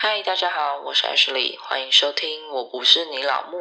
嗨，大家好，我是 Ashley，欢迎收听《我不是你老木》。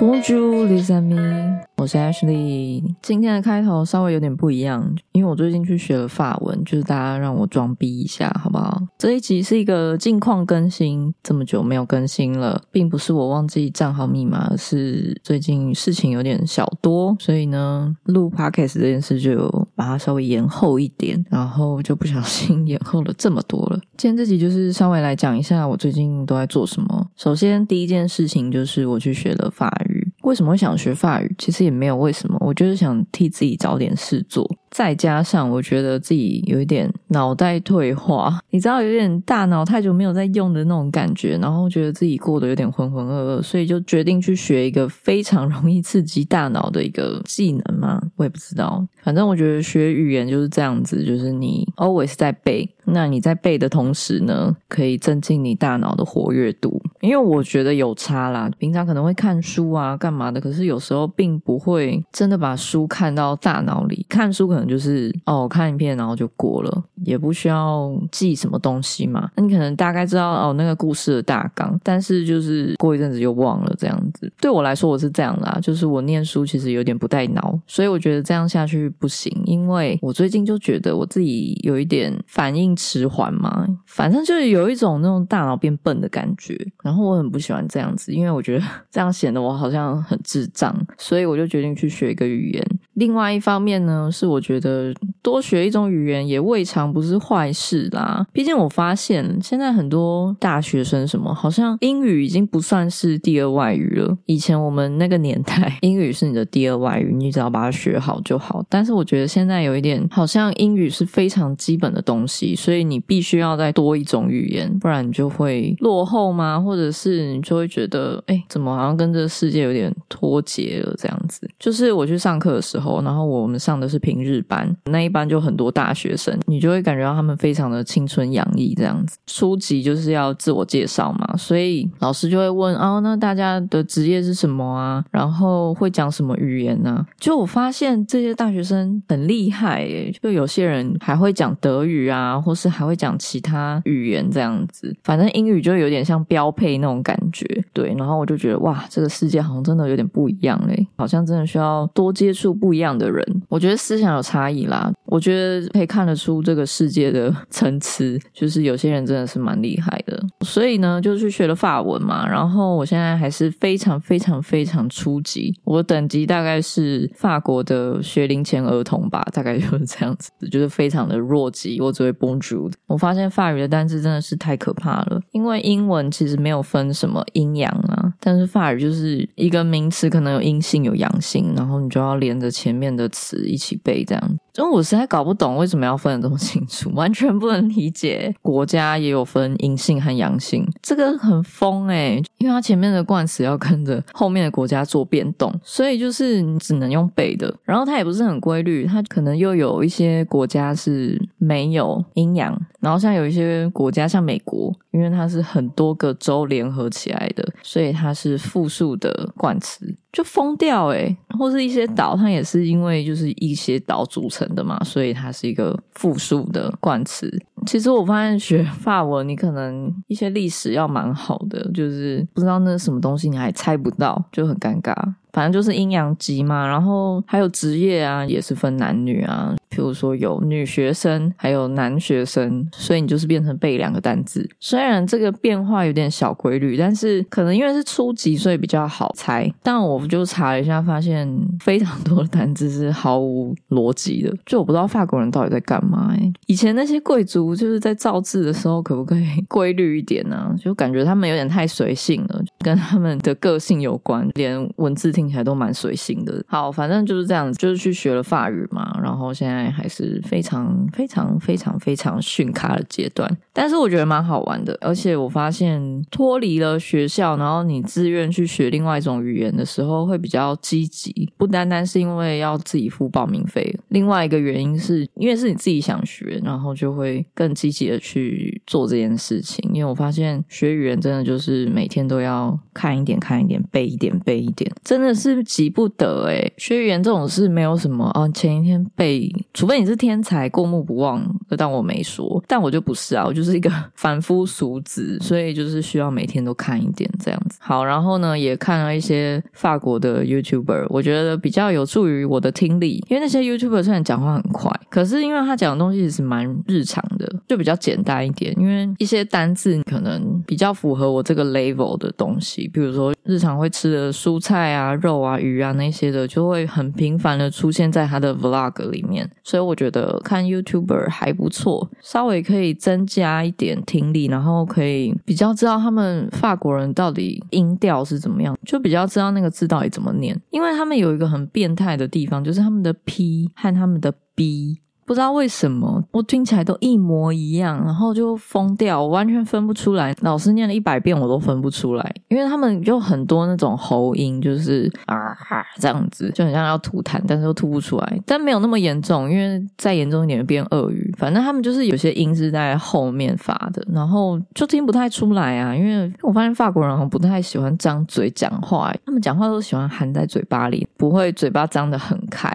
Bonjour, les amis，我是 Ashley。今天的开头稍微有点不一样，因为我最近去学了法文，就是大家让我装逼一下，好不好？这一集是一个近况更新，这么久没有更新了，并不是我忘记账号密码，而是最近事情有点小多，所以呢，录 podcast 这件事就把它稍微延后一点，然后就不小心延后了这么多了。今天这集就是稍微来讲一下我最近都在做什么。首先，第一件事情就是我去学了法语。为什么会想学法语？其实也没有为什么，我就是想替自己找点事做。再加上我觉得自己有一点脑袋退化，你知道，有点大脑太久没有在用的那种感觉，然后觉得自己过得有点浑浑噩噩，所以就决定去学一个非常容易刺激大脑的一个技能嘛。我也不知道，反正我觉得学语言就是这样子，就是你 always 在背，那你在背的同时呢，可以增进你大脑的活跃度。因为我觉得有差啦，平常可能会看书啊，干嘛的，可是有时候并不会真的把书看到大脑里。看书可能就是哦，看一遍然后就过了，也不需要记什么东西嘛。那你可能大概知道哦那个故事的大纲，但是就是过一阵子就忘了这样子。对我来说我是这样啦，就是我念书其实有点不带脑，所以我觉得这样下去不行。因为我最近就觉得我自己有一点反应迟缓嘛，反正就是有一种那种大脑变笨的感觉。然后我很不喜欢这样子，因为我觉得 这样显得我好像很智障，所以我就决定去学一个语言。另外一方面呢，是我觉得多学一种语言也未尝不是坏事啦。毕竟我发现现在很多大学生什么，好像英语已经不算是第二外语了。以前我们那个年代，英语是你的第二外语，你只要把它学好就好。但是我觉得现在有一点，好像英语是非常基本的东西，所以你必须要再多一种语言，不然你就会落后吗？或者是你就会觉得，哎，怎么好像跟这个世界有点脱节了？这样子，就是我去上课的时候，然后我们上的是平日班，那一班就很多大学生，你就会会感觉到他们非常的青春洋溢，这样子。初级就是要自我介绍嘛，所以老师就会问，哦，那大家的职业是什么啊？然后会讲什么语言呢？就我发现这些大学生很厉害，诶，就有些人还会讲德语啊，或是还会讲其他语言这样子。反正英语就有点像标配。那种感觉，对，然后我就觉得哇，这个世界好像真的有点不一样嘞，好像真的需要多接触不一样的人。我觉得思想有差异啦，我觉得可以看得出这个世界的层次，就是有些人真的是蛮厉害的。所以呢，就去学了法文嘛，然后我现在还是非常非常非常初级，我等级大概是法国的学龄前儿童吧，大概就是这样子，就是非常的弱级，我只会 Bonjour。我发现法语的单词真的是太可怕了，因为英文其实没有。分什么阴阳啊？但是法语就是一个名词，可能有阴性有阳性，然后你就要连着前面的词一起背，这样。因为我实在搞不懂为什么要分的这么清楚，完全不能理解。国家也有分阴性和阳性，这个很疯诶因为它前面的冠词要跟着后面的国家做变动，所以就是你只能用背的。然后它也不是很规律，它可能又有一些国家是没有阴阳，然后像有一些国家像美国，因为它是很多个州联合起来的，所以它是复数的冠词。就疯掉诶或是一些岛，它也是因为就是一些岛组成的嘛，所以它是一个复数的冠词。其实我发现学法文，你可能一些历史要蛮好的，就是不知道那是什么东西，你还猜不到，就很尴尬。反正就是阴阳级嘛，然后还有职业啊，也是分男女啊。譬如说有女学生，还有男学生，所以你就是变成背两个单字。虽然这个变化有点小规律，但是可能因为是初级，所以比较好猜。但我就查了一下，发现非常多的单字是毫无逻辑的。就我不知道法国人到底在干嘛。哎，以前那些贵族就是在造字的时候，可不可以规律一点呢？就感觉他们有点太随性了，跟他们的个性有关，连文字听起来都蛮随性的。好，反正就是这样子，就是去学了法语嘛，然后现在。还是非常非常非常非常训咖的阶段，但是我觉得蛮好玩的，而且我发现脱离了学校，然后你自愿去学另外一种语言的时候，会比较积极，不单单是因为要自己付报名费，另外一个原因是因为是你自己想学，然后就会更积极的去做这件事情。因为我发现学语言真的就是每天都要看一点看一点，背一点背一点，真的是急不得诶学语言这种事没有什么啊，前一天背，除非你是天才过目不忘，当我没说，但我就不是啊，我就是一个凡夫俗子，所以就是需要每天都看一点这样子。好，然后呢，也看了一些法国的 YouTuber，我觉得比较有助于我的听力，因为那些 YouTuber 虽然讲话很快，可是因为他讲的东西是蛮日常的，就比较简单一点，因为一些单字可能比较符合我这个 level 的东西，比如说日常会吃的蔬菜啊、肉啊、鱼啊那些的，就会很频繁的出现在他的 Vlog 里面，所以我觉得看 YouTuber 还不错，稍微可以增加一点听力，然后可以比较知道他们法国人到底音调是怎么样，就比较知道那个字到底怎么念，因为他们有一个很变态的地方，就是他们的 P 和他们的 B。不知道为什么，我听起来都一模一样，然后就疯掉，我完全分不出来。老师念了一百遍，我都分不出来，因为他们就很多那种喉音，就是啊这样子，就很像要吐痰，但是又吐不出来。但没有那么严重，因为再严重一点变鳄鱼。反正他们就是有些音是在后面发的，然后就听不太出来啊。因为我发现法国人好像不太喜欢张嘴讲话，他们讲话都喜欢含在嘴巴里，不会嘴巴张得很开。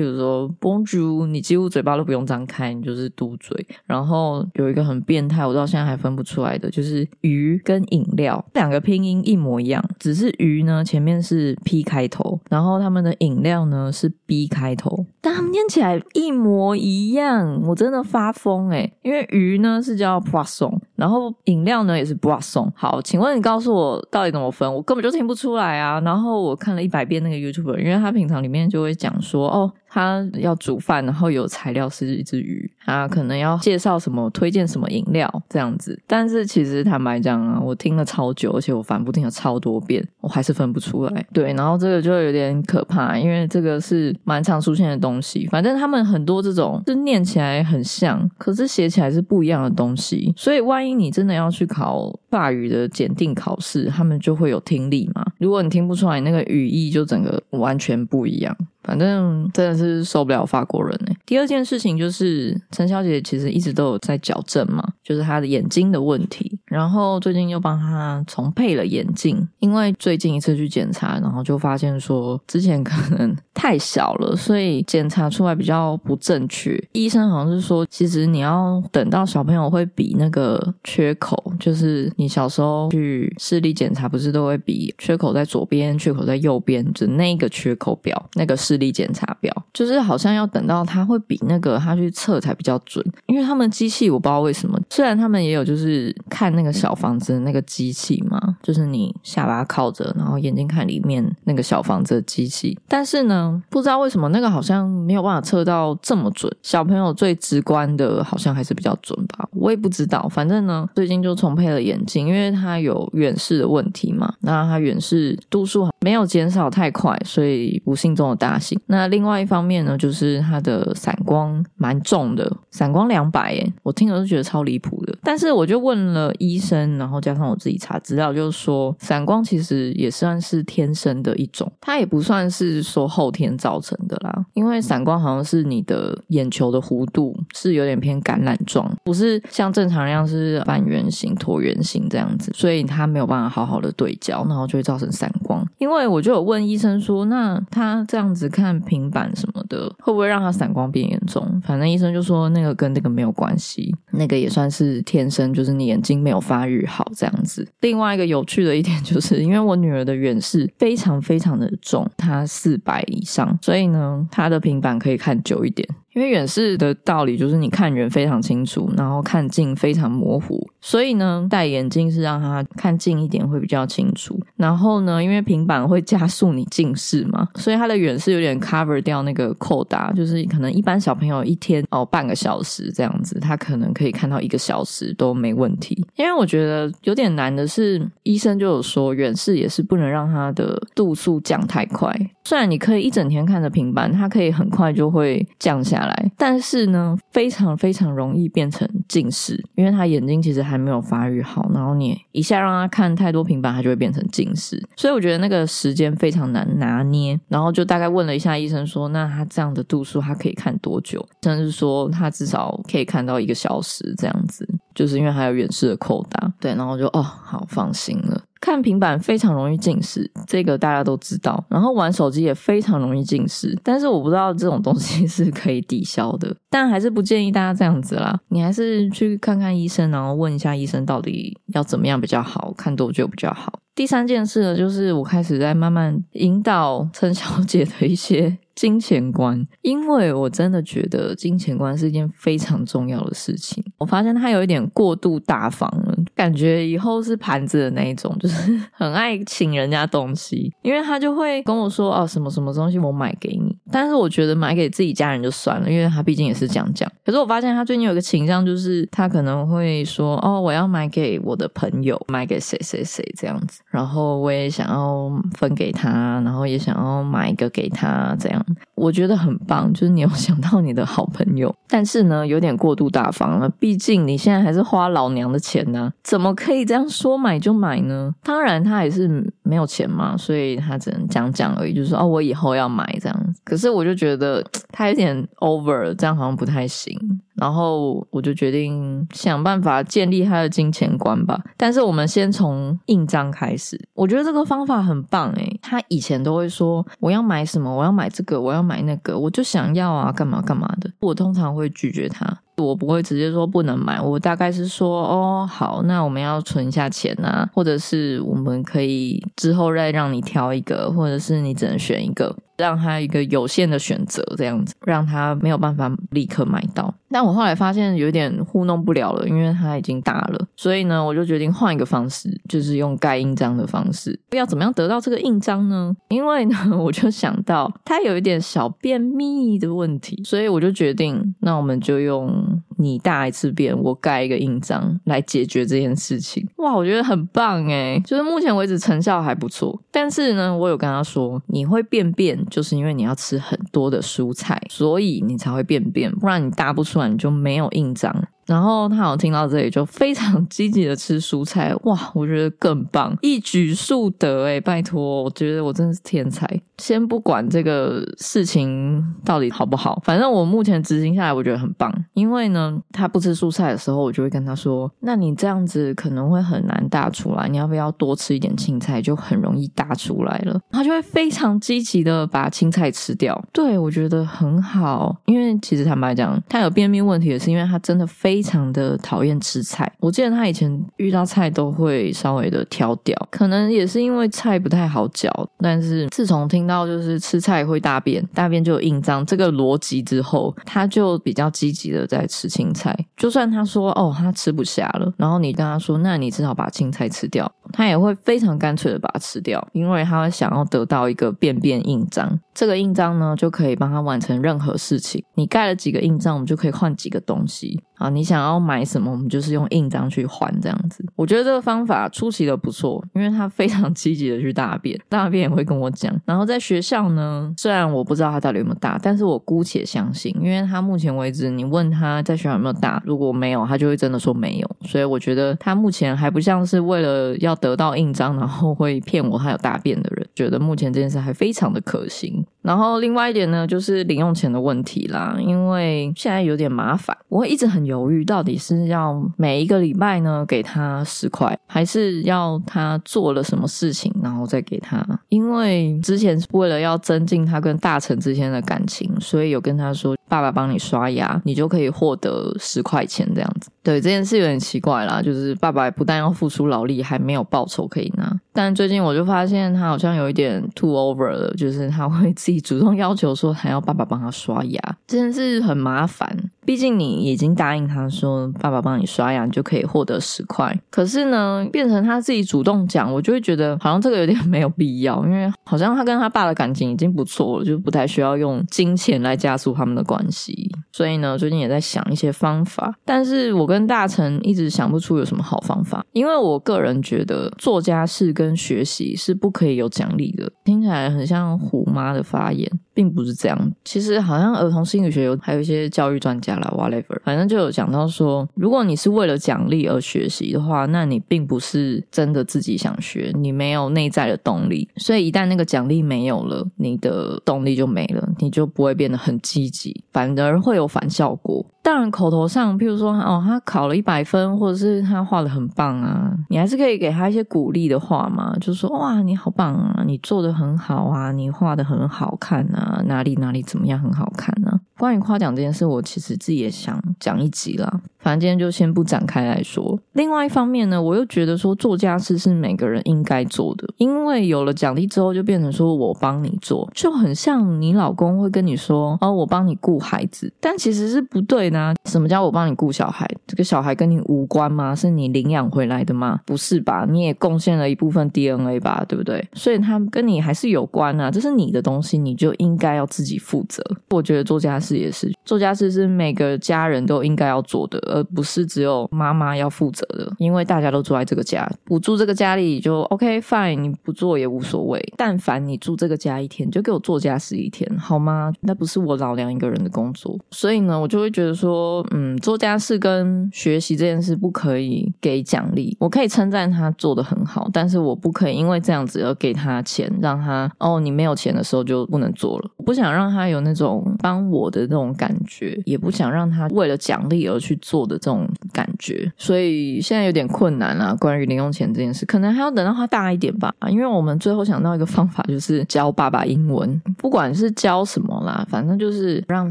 譬如说 Bonjour，你几乎嘴巴都不用张开，你就是嘟嘴。然后有一个很变态，我到现在还分不出来的，就是鱼跟饮料。两个拼音一模一样，只是鱼呢前面是 P 开头，然后他们的饮料呢是 B 开头，但他们念起来一模一样，我真的发疯诶因为鱼呢是叫 Poisson，然后饮料呢也是 Boisson。好，请问你告诉我到底怎么分？我根本就听不出来啊。然后我看了一百遍那个 YouTube，因为他平常里面就会讲说哦。他要煮饭，然后有材料是一只鱼，他可能要介绍什么，推荐什么饮料这样子。但是其实坦白讲啊，我听了超久，而且我反复听了超多遍，我还是分不出来。对，然后这个就有点可怕，因为这个是蛮常出现的东西。反正他们很多这种是念起来很像，可是写起来是不一样的东西。所以万一你真的要去考法语的检定考试，他们就会有听力嘛。如果你听不出来，那个语义就整个完全不一样。反正真的是受不了法国人哎。第二件事情就是陈小姐其实一直都有在矫正嘛，就是她的眼睛的问题。然后最近又帮她重配了眼镜，因为最近一次去检查，然后就发现说之前可能太小了，所以检查出来比较不正确。医生好像是说，其实你要等到小朋友会比那个缺口，就是你小时候去视力检查，不是都会比缺口在左边，缺口在右边，就那个缺口表那个。视力检查表就是好像要等到他会比那个他去测才比较准，因为他们机器我不知道为什么，虽然他们也有就是看那个小房子的那个机器嘛，就是你下巴靠着，然后眼睛看里面那个小房子的机器，但是呢，不知道为什么那个好像没有办法测到这么准。小朋友最直观的好像还是比较准吧，我也不知道。反正呢，最近就重配了眼因为他有远视的问题嘛，那他远视度数没有减少太快，所以不幸中的大幸。那另外一方面呢，就是它的散光蛮重的，散光两百耶，我听了都觉得超离谱的。但是我就问了医生，然后加上我自己查资料，就是说散光其实也算是天生的一种，它也不算是说后天造成的啦。因为散光好像是你的眼球的弧度是有点偏橄榄状，不是像正常一样是半圆形、椭圆形这样子，所以他没有办法好好的对焦，然后就会造成散光。因为我就有问医生说，那他这样子。看平板什么的，会不会让他散光变严重？反正医生就说那个跟那个没有关系，那个也算是天生，就是你眼睛没有发育好这样子。另外一个有趣的一点就是，因为我女儿的远视非常非常的重，她四百以上，所以呢，她的平板可以看久一点。因为远视的道理就是你看远非常清楚，然后看近非常模糊，所以呢，戴眼镜是让他看近一点会比较清楚。然后呢，因为平板会加速你近视嘛，所以他的远视有点 cover 掉那个扣打，就是可能一般小朋友一天哦半个小时这样子，他可能可以看到一个小时都没问题。因为我觉得有点难的是，医生就有说远视也是不能让他的度数降太快。虽然你可以一整天看着平板，它可以很快就会降下。下来，但是呢，非常非常容易变成近视，因为他眼睛其实还没有发育好，然后你一下让他看太多平板，他就会变成近视。所以我觉得那个时间非常难拿捏。然后就大概问了一下医生，说那他这样的度数，他可以看多久？甚至说他至少可以看到一个小时这样子，就是因为还有远视的扣打。对，然后就哦，好放心了。看平板非常容易近视，这个大家都知道。然后玩手机也非常容易近视，但是我不知道这种东西是可以抵消的。但还是不建议大家这样子啦，你还是去看看医生，然后问一下医生到底要怎么样比较好，看多久比较好。第三件事呢，就是我开始在慢慢引导陈小姐的一些。金钱观，因为我真的觉得金钱观是一件非常重要的事情。我发现他有一点过度大方了，感觉以后是盘子的那一种，就是 很爱请人家东西。因为他就会跟我说：“哦，什么什么东西我买给你。”但是我觉得买给自己家人就算了，因为他毕竟也是这样讲。可是我发现他最近有一个倾向，就是他可能会说：“哦，我要买给我的朋友，买给谁谁谁这样子。”然后我也想要分给他，然后也想要买一个给他这样。我觉得很棒，就是你有 想到你的好朋友，但是呢，有点过度大方了。毕竟你现在还是花老娘的钱呢，怎么可以这样说买就买呢？当然，他也是没有钱嘛，所以他只能讲讲而已，就是说哦，我以后要买这样。可是我就觉得 他有点 over，这样好像不太行。然后我就决定想办法建立他的金钱观吧。但是我们先从印章开始，我觉得这个方法很棒诶。他以前都会说我要买什么，我要买这个，我要买那个，我就想要啊，干嘛干嘛的。我通常会拒绝他，我不会直接说不能买，我大概是说哦好，那我们要存一下钱啊，或者是我们可以之后再让你挑一个，或者是你只能选一个。让他一个有限的选择，这样子让他没有办法立刻买到。但我后来发现有点糊弄不了了，因为他已经大了，所以呢，我就决定换一个方式，就是用盖印章的方式。要怎么样得到这个印章呢？因为呢，我就想到他有一点小便秘的问题，所以我就决定，那我们就用你大一次便，我盖一个印章来解决这件事情。哇，我觉得很棒诶就是目前为止成效还不错。但是呢，我有跟他说，你会便便。就是因为你要吃很多的蔬菜，所以你才会便便，不然你大不出你就没有印章。然后他好像听到这里就非常积极的吃蔬菜，哇，我觉得更棒，一举数得哎，拜托，我觉得我真的是天才。先不管这个事情到底好不好，反正我目前执行下来，我觉得很棒。因为呢，他不吃蔬菜的时候，我就会跟他说：“那你这样子可能会很难大出来，你要不要多吃一点青菜，就很容易大出来了。”他就会非常积极的把青菜吃掉。对我觉得很好，因为其实坦白讲，他有便秘问题也是因为他真的非。非常的讨厌吃菜，我记得他以前遇到菜都会稍微的挑掉，可能也是因为菜不太好嚼。但是自从听到就是吃菜会大便，大便就有印章这个逻辑之后，他就比较积极的在吃青菜。就算他说哦他吃不下了，然后你跟他说那你至少把青菜吃掉，他也会非常干脆的把它吃掉，因为他想要得到一个便便印章。这个印章呢就可以帮他完成任何事情。你盖了几个印章，我们就可以换几个东西。啊，你想要买什么，我们就是用印章去换这样子。我觉得这个方法出奇的不错，因为他非常积极的去大便，大便也会跟我讲。然后在学校呢，虽然我不知道他到底有没有大，但是我姑且相信，因为他目前为止，你问他在学校有没有大，如果没有，他就会真的说没有。所以我觉得他目前还不像是为了要得到印章，然后会骗我他有大便的人。觉得目前这件事还非常的可行。然后另外一点呢，就是零用钱的问题啦，因为现在有点麻烦，我会一直很犹豫，到底是要每一个礼拜呢给他十块，还是要他做了什么事情然后再给他？因为之前是为了要增进他跟大成之间的感情，所以有跟他说，爸爸帮你刷牙，你就可以获得十块钱这样子。对这件事有点奇怪啦，就是爸爸不但要付出劳力，还没有报酬可以拿。但最近我就发现他好像有一点 too over 了，就是他会自己主动要求说还要爸爸帮他刷牙，这件事很麻烦。毕竟你已经答应他说爸爸帮你刷牙，你就可以获得十块。可是呢，变成他自己主动讲，我就会觉得好像这个有点没有必要，因为好像他跟他爸的感情已经不错了，就不太需要用金钱来加速他们的关系。所以呢，最近也在想一些方法，但是我跟大成一直想不出有什么好方法，因为我个人觉得做家事跟学习是不可以有奖励的，听起来很像虎妈的发言。并不是这样，其实好像儿童心理学有还有一些教育专家啦，whatever，反正就有讲到说，如果你是为了奖励而学习的话，那你并不是真的自己想学，你没有内在的动力，所以一旦那个奖励没有了，你的动力就没了，你就不会变得很积极，反而会有反效果。当然，口头上，譬如说，哦，他考了一百分，或者是他画的很棒啊，你还是可以给他一些鼓励的话嘛，就说，哇，你好棒啊，你做的很好啊，你画的很好看啊，哪里哪里怎么样很好看呢？关于夸奖这件事，我其实自己也想讲一集啦。反正今天就先不展开来说。另外一方面呢，我又觉得说做家事是每个人应该做的，因为有了奖励之后，就变成说我帮你做，就很像你老公会跟你说哦，我帮你顾孩子，但其实是不对的。什么叫我帮你顾小孩？这个小孩跟你无关吗？是你领养回来的吗？不是吧？你也贡献了一部分 DNA 吧，对不对？所以他跟你还是有关啊，这是你的东西，你就应该要自己负责。我觉得做家事也是，做家事是每个家人都应该要做的。而不是只有妈妈要负责的，因为大家都住在这个家，不住这个家里就 OK fine，你不做也无所谓。但凡你住这个家一天，就给我做家事一天，好吗？那不是我老娘一个人的工作，所以呢，我就会觉得说，嗯，做家事跟学习这件事不可以给奖励，我可以称赞他做的很好，但是我不可以因为这样子而给他钱，让他哦，你没有钱的时候就不能做了。我不想让他有那种帮我的的那种感觉，也不想让他为了奖励而去做。的这种感觉，所以现在有点困难啊。关于零用钱这件事，可能还要等到他大一点吧。因为我们最后想到一个方法，就是教爸爸英文，不管是教什么啦，反正就是让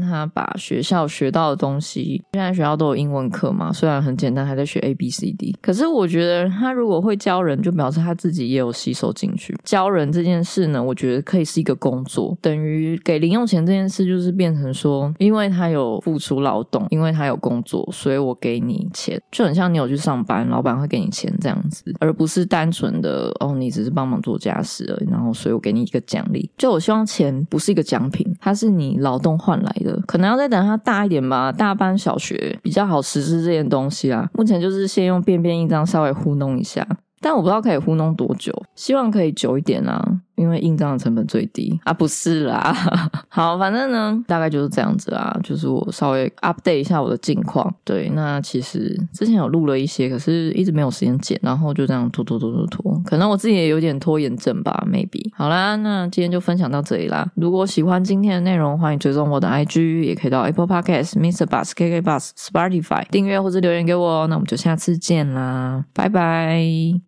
他把学校学到的东西。现在学校都有英文课嘛，虽然很简单，还在学 A B C D。可是我觉得他如果会教人，就表示他自己也有吸收进去。教人这件事呢，我觉得可以是一个工作，等于给零用钱这件事，就是变成说，因为他有付出劳动，因为他有工作，所以。我给你钱，就很像你有去上班，老板会给你钱这样子，而不是单纯的哦，你只是帮忙做家事而已，然后所以我给你一个奖励。就我希望钱不是一个奖品，它是你劳动换来的，可能要再等它大一点吧，大班小学比较好实施这件东西啊。目前就是先用便便印章稍微糊弄一下。但我不知道可以糊弄多久，希望可以久一点啊，因为印章的成本最低啊，不是啦。好，反正呢，大概就是这样子啊，就是我稍微 update 一下我的近况。对，那其实之前有录了一些，可是一直没有时间剪，然后就这样拖拖拖拖拖，可能我自己也有点拖延症吧，maybe。好啦，那今天就分享到这里啦。如果喜欢今天的内容，欢迎追踪我的 IG，也可以到 Apple Podcast、Mr. Bus、KK Bus、Spotify 订阅或者留言给我哦。那我们就下次见啦，拜拜。